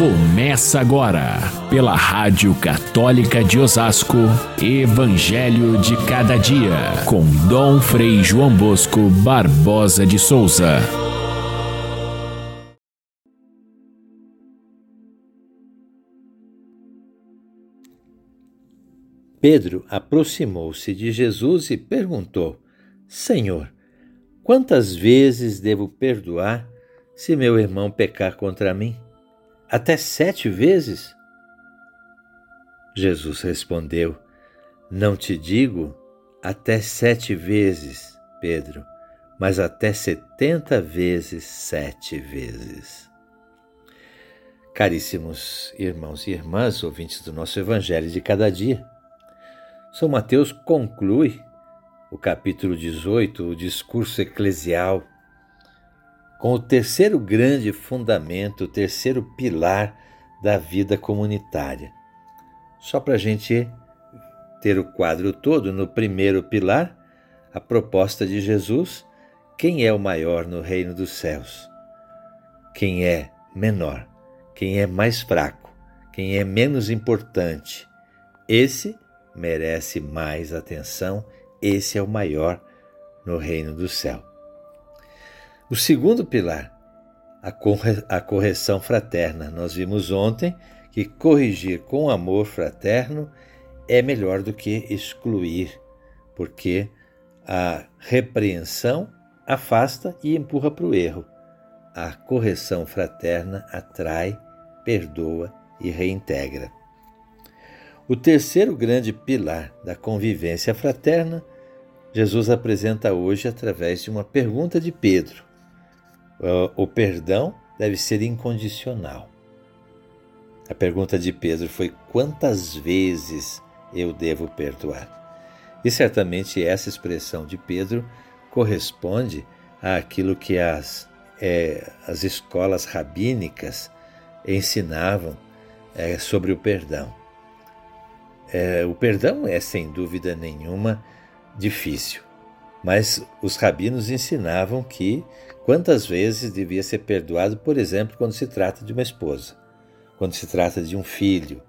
Começa agora, pela Rádio Católica de Osasco, Evangelho de Cada Dia, com Dom Frei João Bosco Barbosa de Souza. Pedro aproximou-se de Jesus e perguntou: Senhor, quantas vezes devo perdoar se meu irmão pecar contra mim? Até sete vezes? Jesus respondeu: Não te digo até sete vezes, Pedro, mas até setenta vezes sete vezes. Caríssimos irmãos e irmãs, ouvintes do nosso Evangelho de cada dia, São Mateus conclui o capítulo 18, o discurso eclesial, com o terceiro grande fundamento, o terceiro pilar da vida comunitária. Só para a gente ter o quadro todo, no primeiro pilar, a proposta de Jesus: quem é o maior no reino dos céus? Quem é menor? Quem é mais fraco? Quem é menos importante? Esse merece mais atenção, esse é o maior no reino do céu. O segundo pilar, a correção fraterna. Nós vimos ontem que corrigir com amor fraterno é melhor do que excluir, porque a repreensão afasta e empurra para o erro. A correção fraterna atrai, perdoa e reintegra. O terceiro grande pilar da convivência fraterna, Jesus apresenta hoje através de uma pergunta de Pedro. O perdão deve ser incondicional. A pergunta de Pedro foi: quantas vezes eu devo perdoar? E certamente essa expressão de Pedro corresponde àquilo que as, é, as escolas rabínicas ensinavam é, sobre o perdão. É, o perdão é, sem dúvida nenhuma, difícil, mas os rabinos ensinavam que Quantas vezes devia ser perdoado, por exemplo, quando se trata de uma esposa, quando se trata de um filho,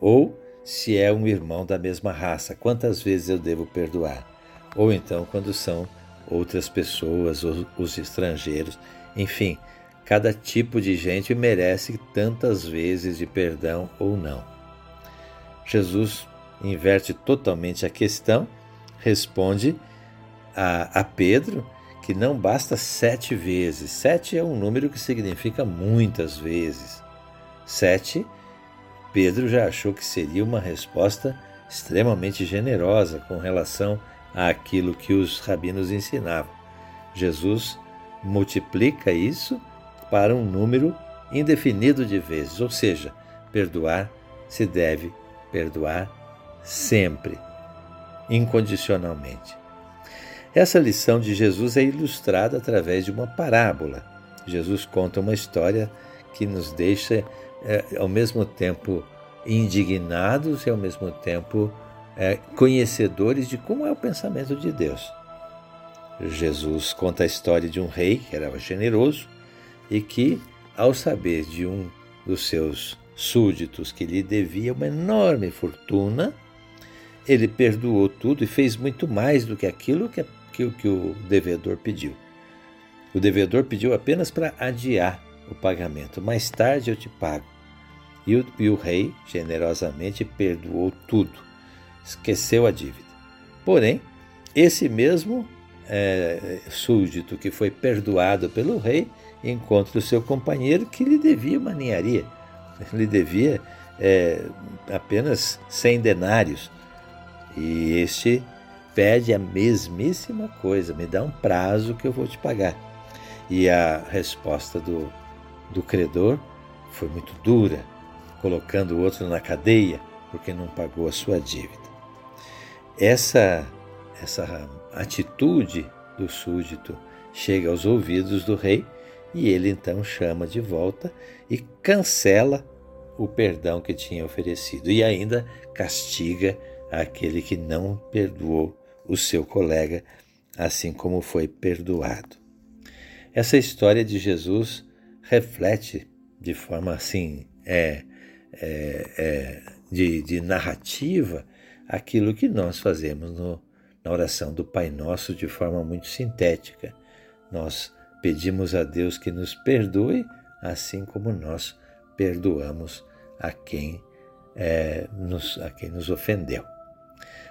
ou se é um irmão da mesma raça, quantas vezes eu devo perdoar? Ou então quando são outras pessoas, ou os estrangeiros, enfim, cada tipo de gente merece tantas vezes de perdão ou não. Jesus inverte totalmente a questão, responde a, a Pedro que não basta sete vezes. Sete é um número que significa muitas vezes. Sete, Pedro já achou que seria uma resposta extremamente generosa com relação àquilo que os rabinos ensinavam. Jesus multiplica isso para um número indefinido de vezes, ou seja, perdoar se deve perdoar sempre, incondicionalmente. Essa lição de Jesus é ilustrada através de uma parábola. Jesus conta uma história que nos deixa, é, ao mesmo tempo, indignados e, ao mesmo tempo, é, conhecedores de como é o pensamento de Deus. Jesus conta a história de um rei que era generoso e que, ao saber de um dos seus súditos que lhe devia uma enorme fortuna, ele perdoou tudo e fez muito mais do que aquilo que que, que o devedor pediu. O devedor pediu apenas para adiar o pagamento. Mais tarde eu te pago. E o, e o rei generosamente perdoou tudo, esqueceu a dívida. Porém, esse mesmo é, súdito que foi perdoado pelo rei encontra o seu companheiro que lhe devia uma ninharia, lhe devia é, apenas 100 denários. E este pede a mesmíssima coisa, me dá um prazo que eu vou te pagar. E a resposta do, do credor foi muito dura, colocando o outro na cadeia porque não pagou a sua dívida. Essa, essa atitude do súdito chega aos ouvidos do rei e ele então chama de volta e cancela o perdão que tinha oferecido e ainda castiga aquele que não perdoou o seu colega, assim como foi perdoado. Essa história de Jesus reflete de forma assim, é, é, é de, de, narrativa, aquilo que nós fazemos no, na oração do Pai Nosso de forma muito sintética. Nós pedimos a Deus que nos perdoe, assim como nós perdoamos a quem, é, nos, a quem nos ofendeu.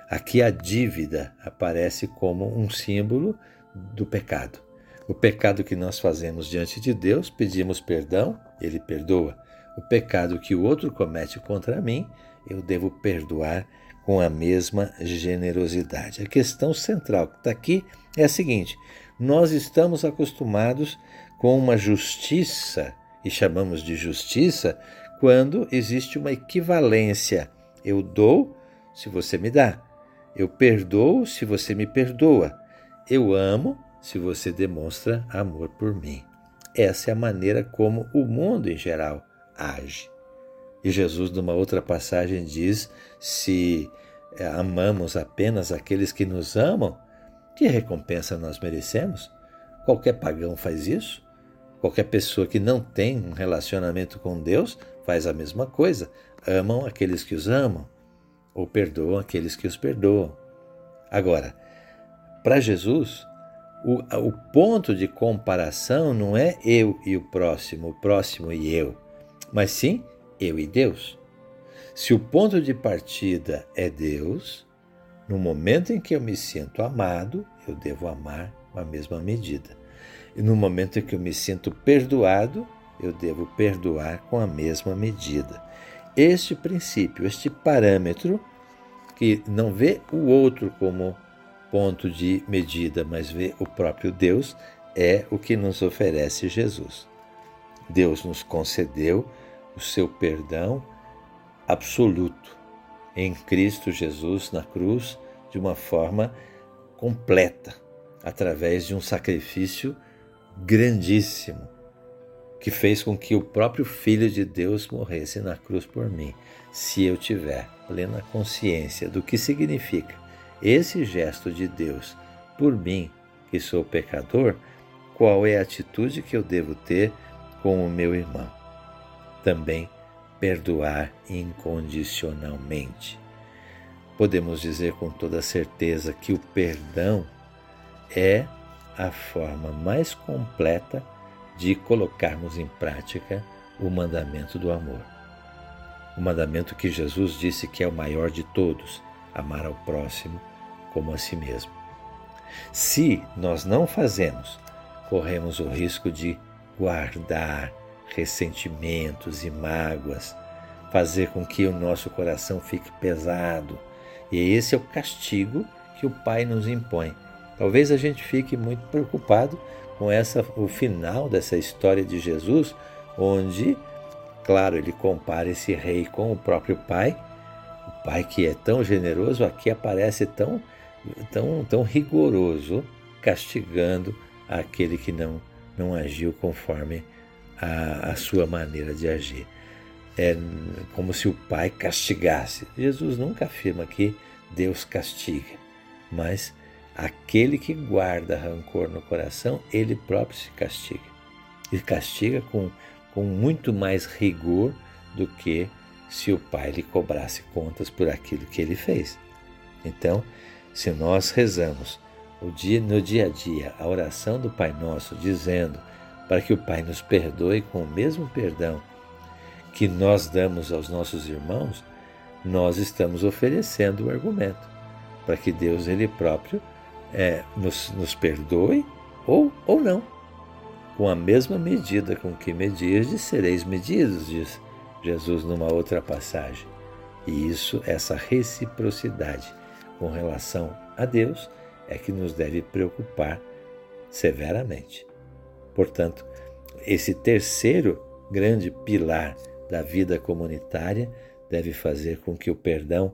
Aqui a dívida aparece como um símbolo do pecado. O pecado que nós fazemos diante de Deus, pedimos perdão, Ele perdoa. O pecado que o outro comete contra mim, eu devo perdoar com a mesma generosidade. A questão central que está aqui é a seguinte: nós estamos acostumados com uma justiça, e chamamos de justiça, quando existe uma equivalência. Eu dou se você me dá. Eu perdoo se você me perdoa. Eu amo se você demonstra amor por mim. Essa é a maneira como o mundo em geral age. E Jesus, numa outra passagem, diz: se eh, amamos apenas aqueles que nos amam, que recompensa nós merecemos? Qualquer pagão faz isso. Qualquer pessoa que não tem um relacionamento com Deus faz a mesma coisa. Amam aqueles que os amam ou perdoam aqueles que os perdoam. Agora, para Jesus, o, o ponto de comparação não é eu e o próximo, o próximo e eu, mas sim eu e Deus. Se o ponto de partida é Deus, no momento em que eu me sinto amado, eu devo amar com a mesma medida. E no momento em que eu me sinto perdoado, eu devo perdoar com a mesma medida. Este princípio, este parâmetro, que não vê o outro como ponto de medida, mas vê o próprio Deus, é o que nos oferece Jesus. Deus nos concedeu o seu perdão absoluto em Cristo Jesus na cruz de uma forma completa, através de um sacrifício grandíssimo que fez com que o próprio Filho de Deus morresse na cruz por mim, se eu tiver plena consciência do que significa esse gesto de Deus por mim, que sou pecador, qual é a atitude que eu devo ter com o meu irmão? Também perdoar incondicionalmente. Podemos dizer com toda certeza que o perdão é a forma mais completa de colocarmos em prática o mandamento do amor. O mandamento que Jesus disse que é o maior de todos: amar ao próximo como a si mesmo. Se nós não fazemos, corremos o risco de guardar ressentimentos e mágoas, fazer com que o nosso coração fique pesado. E esse é o castigo que o Pai nos impõe. Talvez a gente fique muito preocupado com essa o final dessa história de Jesus, onde, claro, ele compara esse rei com o próprio pai. O pai que é tão generoso aqui aparece tão tão tão rigoroso, castigando aquele que não não agiu conforme a, a sua maneira de agir. É como se o pai castigasse. Jesus nunca afirma que Deus castiga, mas Aquele que guarda rancor no coração, ele próprio se castiga. E castiga com, com muito mais rigor do que se o pai lhe cobrasse contas por aquilo que ele fez. Então, se nós rezamos dia, no dia a dia a oração do Pai Nosso, dizendo para que o Pai nos perdoe com o mesmo perdão que nós damos aos nossos irmãos, nós estamos oferecendo o argumento para que Deus ele próprio é, nos, nos perdoe ou, ou não. Com a mesma medida com que medirdes, sereis medidos, diz Jesus numa outra passagem. E isso, essa reciprocidade com relação a Deus, é que nos deve preocupar severamente. Portanto, esse terceiro grande pilar da vida comunitária deve fazer com que o perdão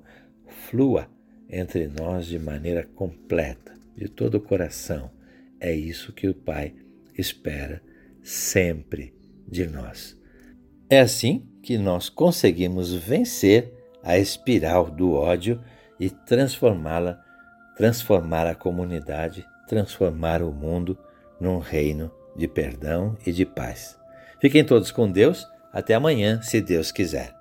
flua entre nós de maneira completa, de todo o coração. É isso que o Pai espera sempre de nós. É assim que nós conseguimos vencer a espiral do ódio e transformá-la, transformar a comunidade, transformar o mundo num reino de perdão e de paz. Fiquem todos com Deus Até amanhã, se Deus quiser.